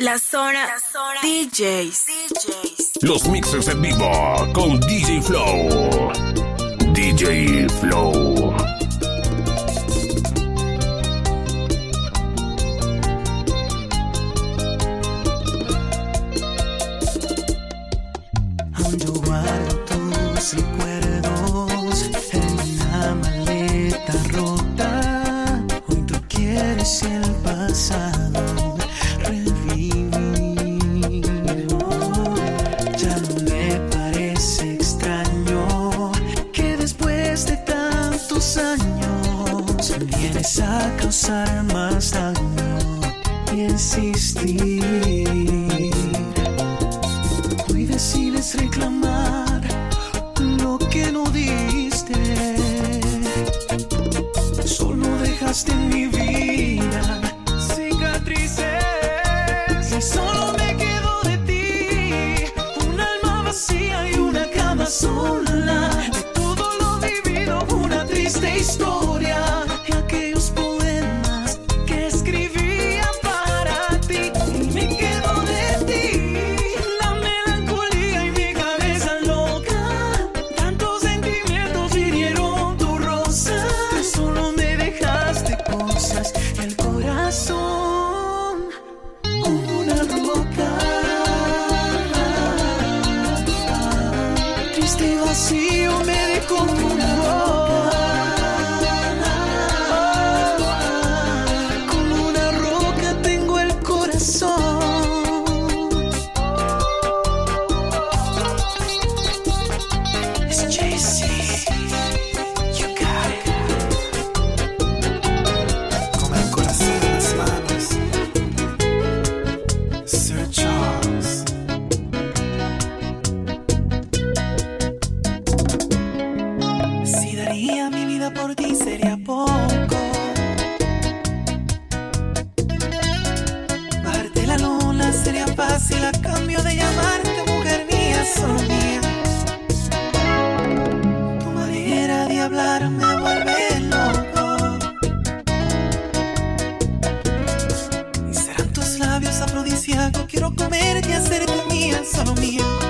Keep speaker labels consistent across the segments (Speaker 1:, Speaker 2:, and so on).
Speaker 1: La zona, la zona, DJs. DJs.
Speaker 2: Los mixers en vivo con DJ Flow. DJ Flow.
Speaker 3: causar más daño y insistir. es afrodisíaco. Quiero comerte y hacerte mía, solo mía.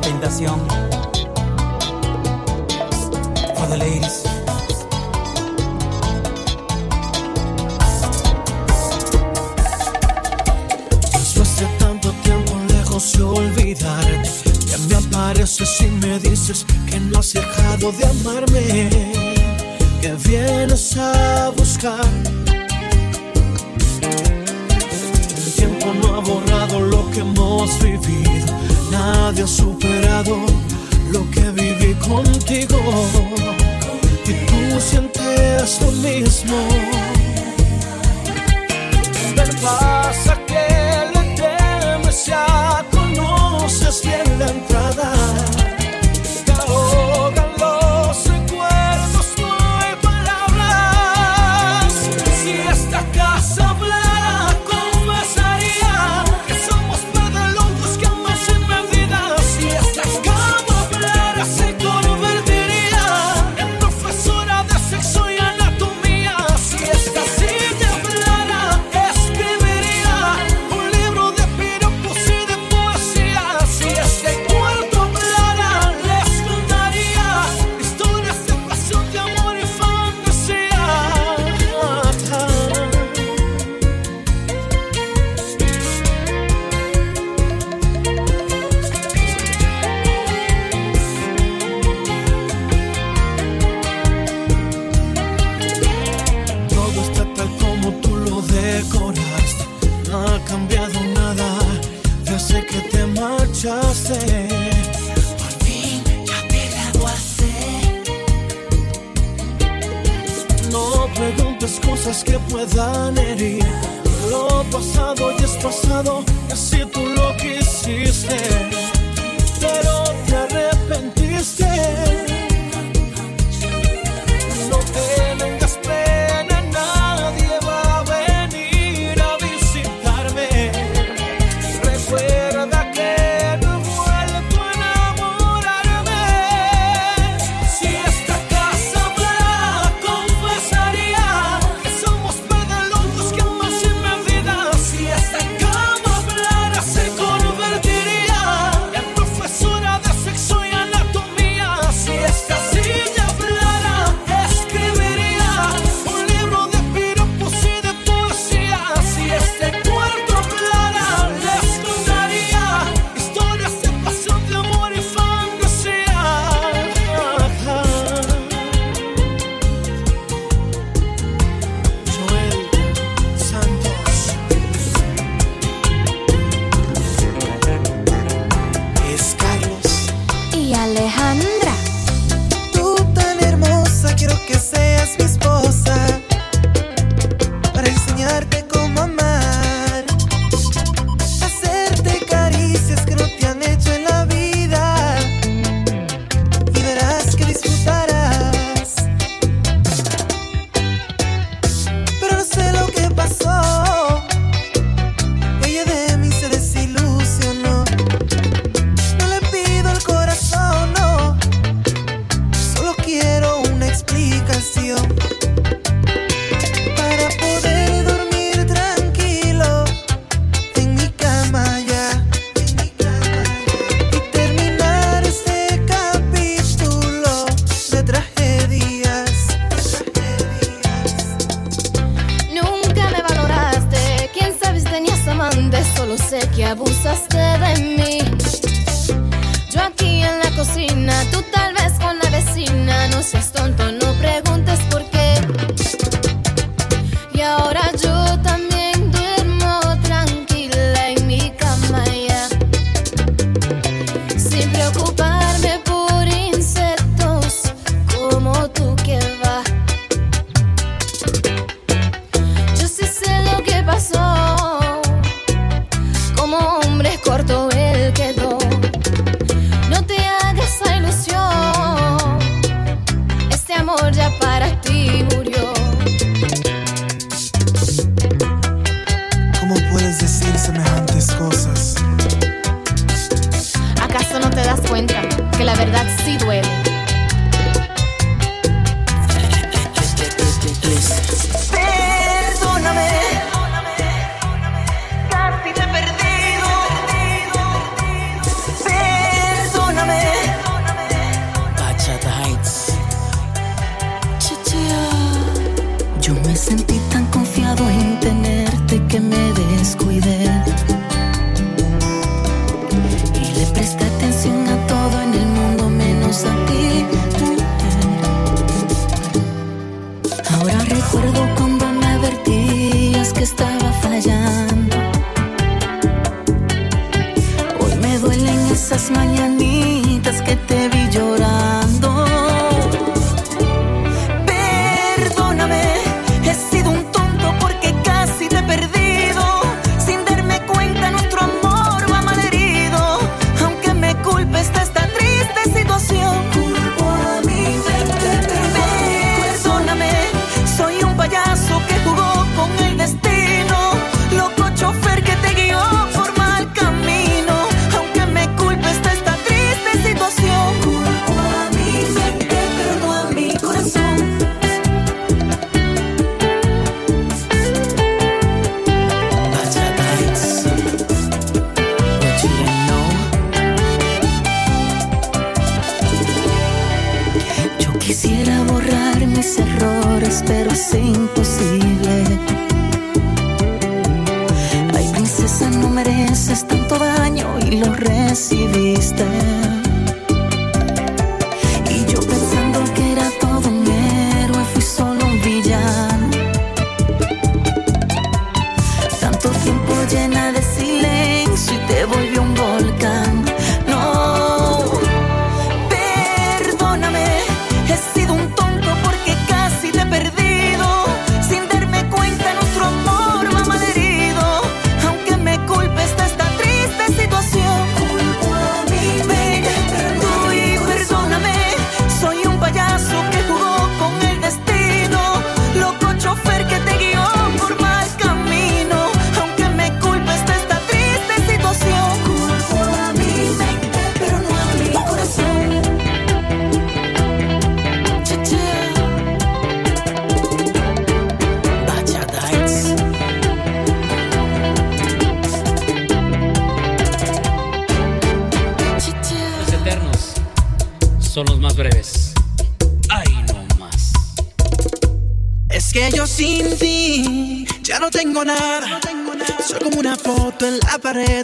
Speaker 4: qué tentación. For the ladies.
Speaker 5: Después de tanto tiempo lejos de olvidarte, ya me apareces y me dices que no has dejado de amarme, que vienes a buscar borrado lo que hemos vivido, nadie ha superado lo que viví contigo. Y tú sientes lo mismo. Me pasa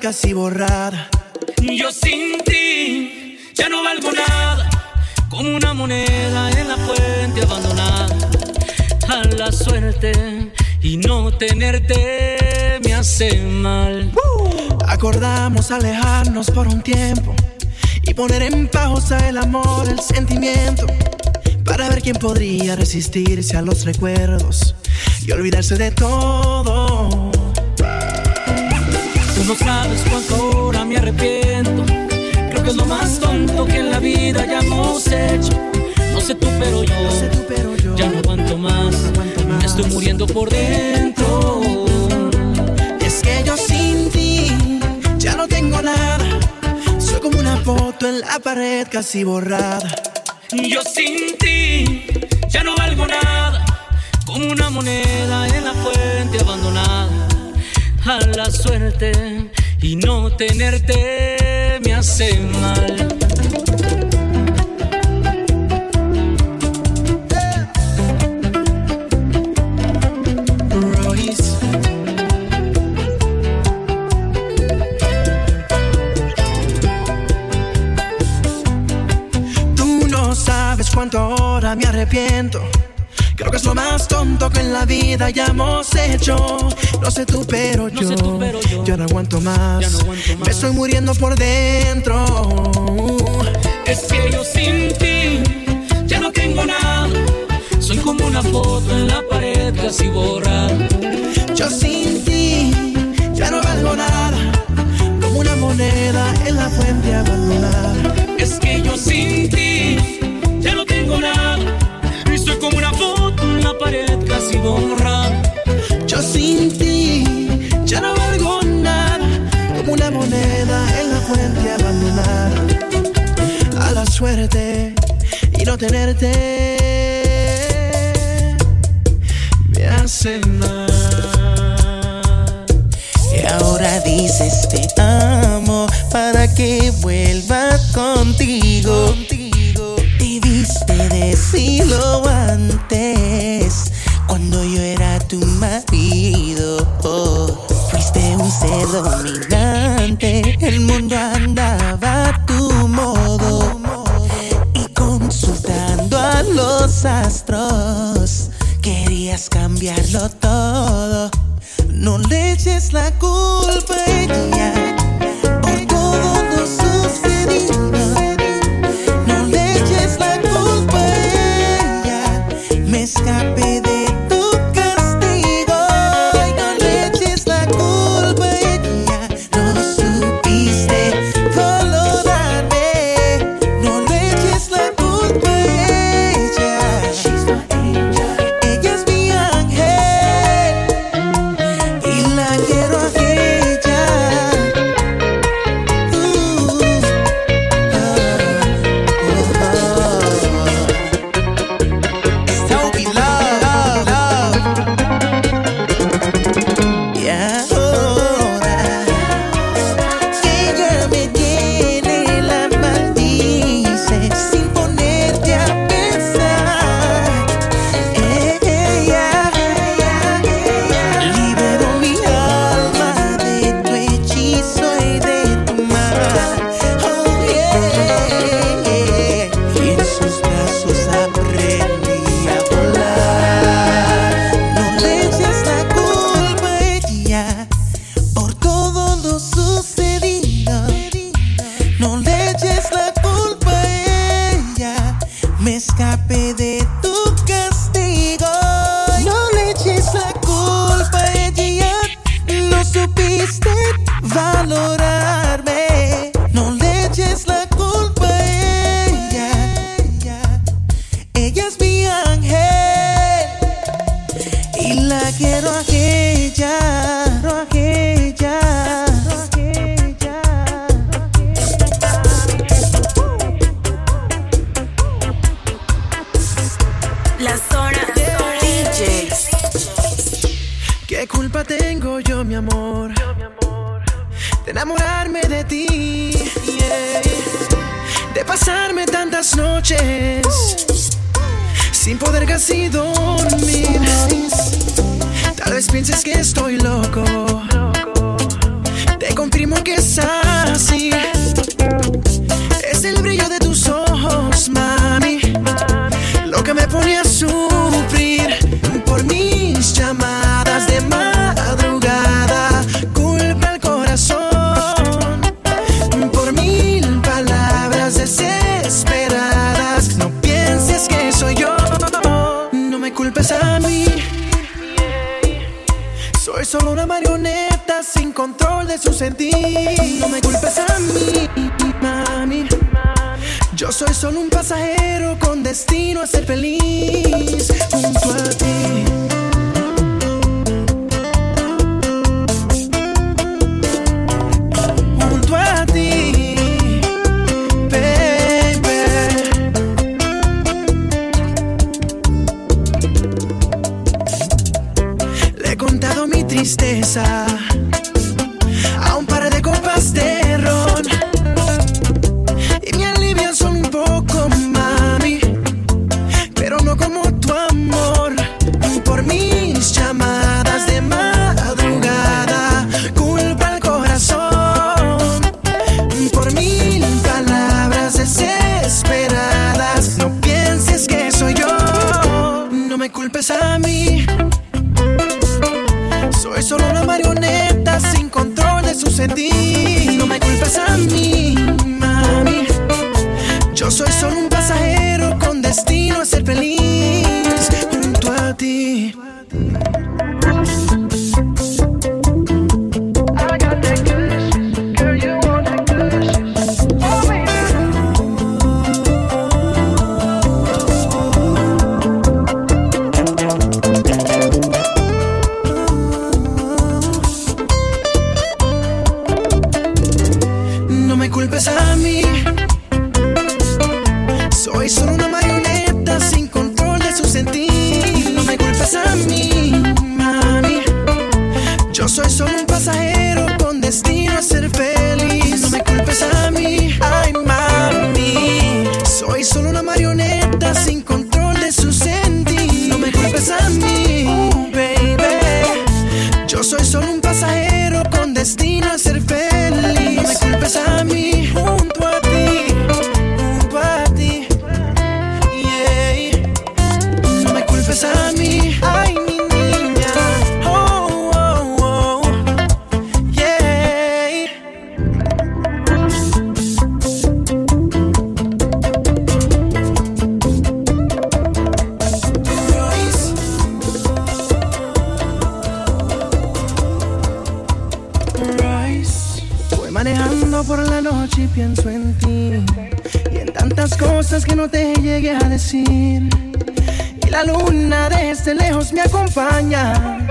Speaker 6: casi borrada.
Speaker 7: Yo sin ti ya no valgo nada, como una moneda en la fuente abandonada. A la suerte y no tenerte me hace mal.
Speaker 6: Acordamos alejarnos por un tiempo y poner en pausa el amor, el sentimiento, para ver quién podría resistirse a los recuerdos y olvidarse de todo
Speaker 7: no sabes cuánto ahora me arrepiento. Creo que es lo más tonto que en la vida hayamos hecho. No sé tú, pero
Speaker 6: yo, ya no aguanto
Speaker 7: más. Me estoy muriendo por dentro.
Speaker 6: Es que yo sin ti ya no tengo nada. Soy como una foto en la pared casi borrada.
Speaker 7: Yo sin ti ya no valgo nada. Una moneda en la fuente abandonada a la suerte y no tenerte me hace mal.
Speaker 6: Tú no sabes cuánto ahora me arrepiento Creo que es lo más tonto que en la vida hayamos hecho. No sé tú, pero, yo,
Speaker 7: ya no
Speaker 6: aguanto más.
Speaker 7: Me estoy
Speaker 6: muriendo por dentro.
Speaker 7: Es que yo sin ti ya no tengo nada. Soy como una foto en la pared casi borrada.
Speaker 6: Yo sin ti ya no valgo nada. Como una moneda en la fuente abandonada.
Speaker 7: Es que yo sin ti ya no tengo nada. Pared casi borra.
Speaker 6: Yo sin ti ya no valgo nada, como una moneda en la fuente abandonada. A la suerte y no tenerte me hace mal. ¿Qué culpa tengo yo, mi amor? De enamorarme de ti. De pasarme tantas noches. Sin poder casi dormir. Tal vez pienses que estoy loco. loco. Te confirmo que es así. Es el brillo de tus ojos, mami. mami. Lo que me pone a sufrir por mis llamadas de madrugada, culpa al corazón por mil palabras desesperadas. No pienses que soy yo, no me culpes a mí. Soy solo una marioneta sin control de su sentir. No me culpes a mí, mami. Yo soy solo un pasajero con destino a ser feliz junto a ti. sentí manejando por la noche y pienso en ti y en tantas cosas que no te llegué a decir. Y la luna desde lejos me acompaña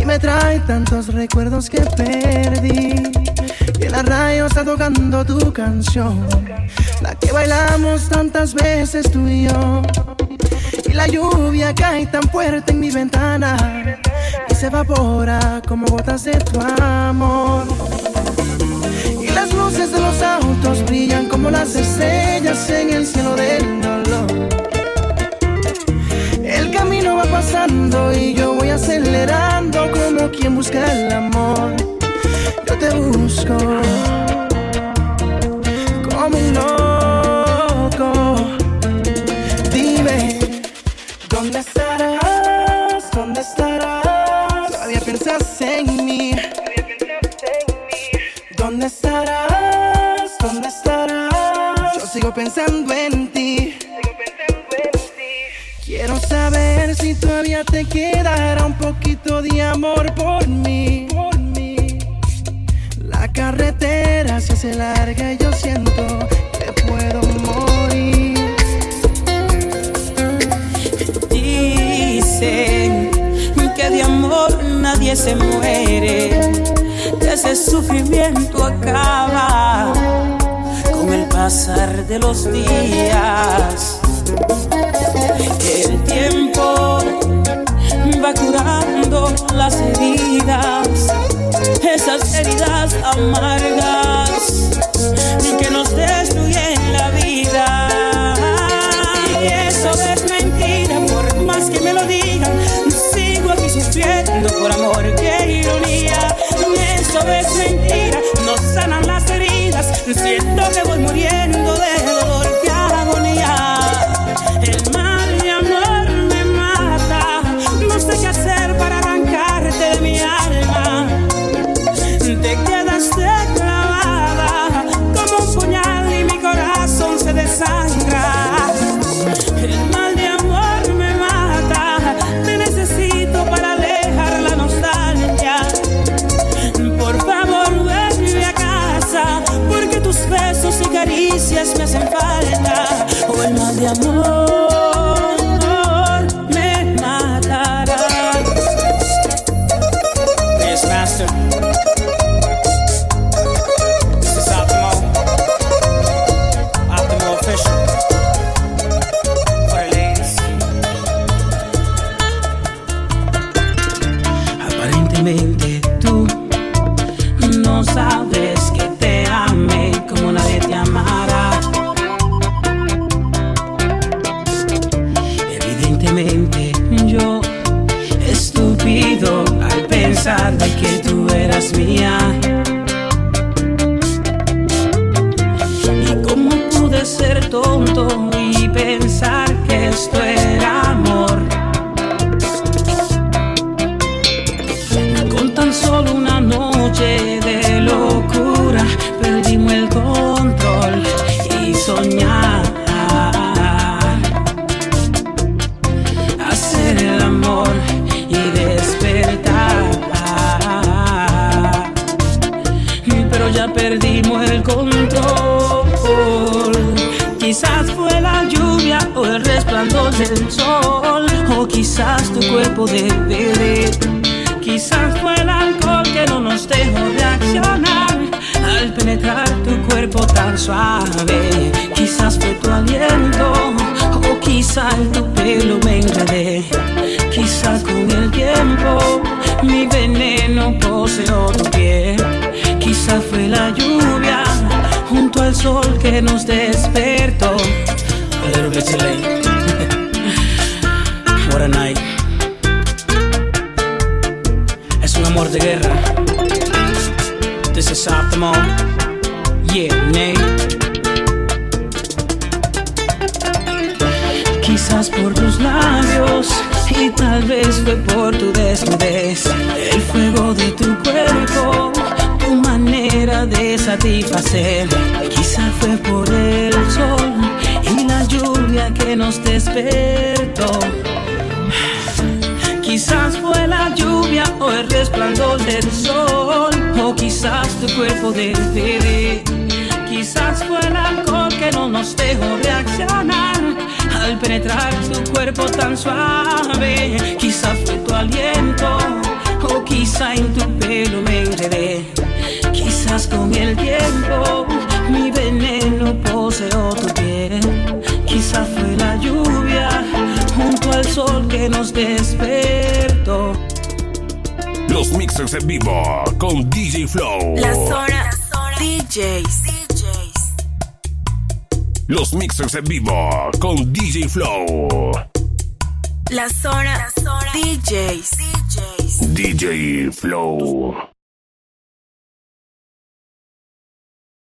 Speaker 6: y me trae tantos recuerdos que perdí. Y en la radio está tocando tu canción, la que bailamos tantas veces tú y yo. Y la lluvia cae tan fuerte en mi ventana y se evapora como gotas de tu amor. Luces de los autos brillan como las estrellas en el cielo del dolor. El camino va pasando y yo voy acelerando como quien busca el amor. Yo te busco
Speaker 4: amarga. Tonto y pensar cuerpo débil. Quizás fue el alcohol que no nos dejó reaccionar al penetrar tu cuerpo tan suave. Quizás fue tu aliento o quizás tu pelo me enredé. Quizás con el tiempo mi veneno poseó tu piel. Quizás fue la lluvia junto al sol que nos despertó. A little bit too late. What a night. De guerra. This is Optimo. Yeah. Quizás por tus labios y tal vez fue por tu desnudez. El fuego de tu cuerpo, tu manera de satisfacer. Quizás fue por el sol y la lluvia que nos despertó. Quizás fue la lluvia o el resplandor del sol o quizás tu cuerpo de bebé. Quizás fue el alcohol que no nos dejó reaccionar al penetrar tu cuerpo tan suave. Quizás fue tu aliento o quizá en tu pelo me enredé. Quizás con el tiempo mi veneno poseó tu piel. Quizás fue la lluvia junto al sol que nos despertó.
Speaker 2: Los mixers en vivo con DJ Flow. La
Speaker 1: zona, DJs.
Speaker 2: Los mixers en vivo con DJ Flow.
Speaker 1: La zona, DJs.
Speaker 2: DJ Flow.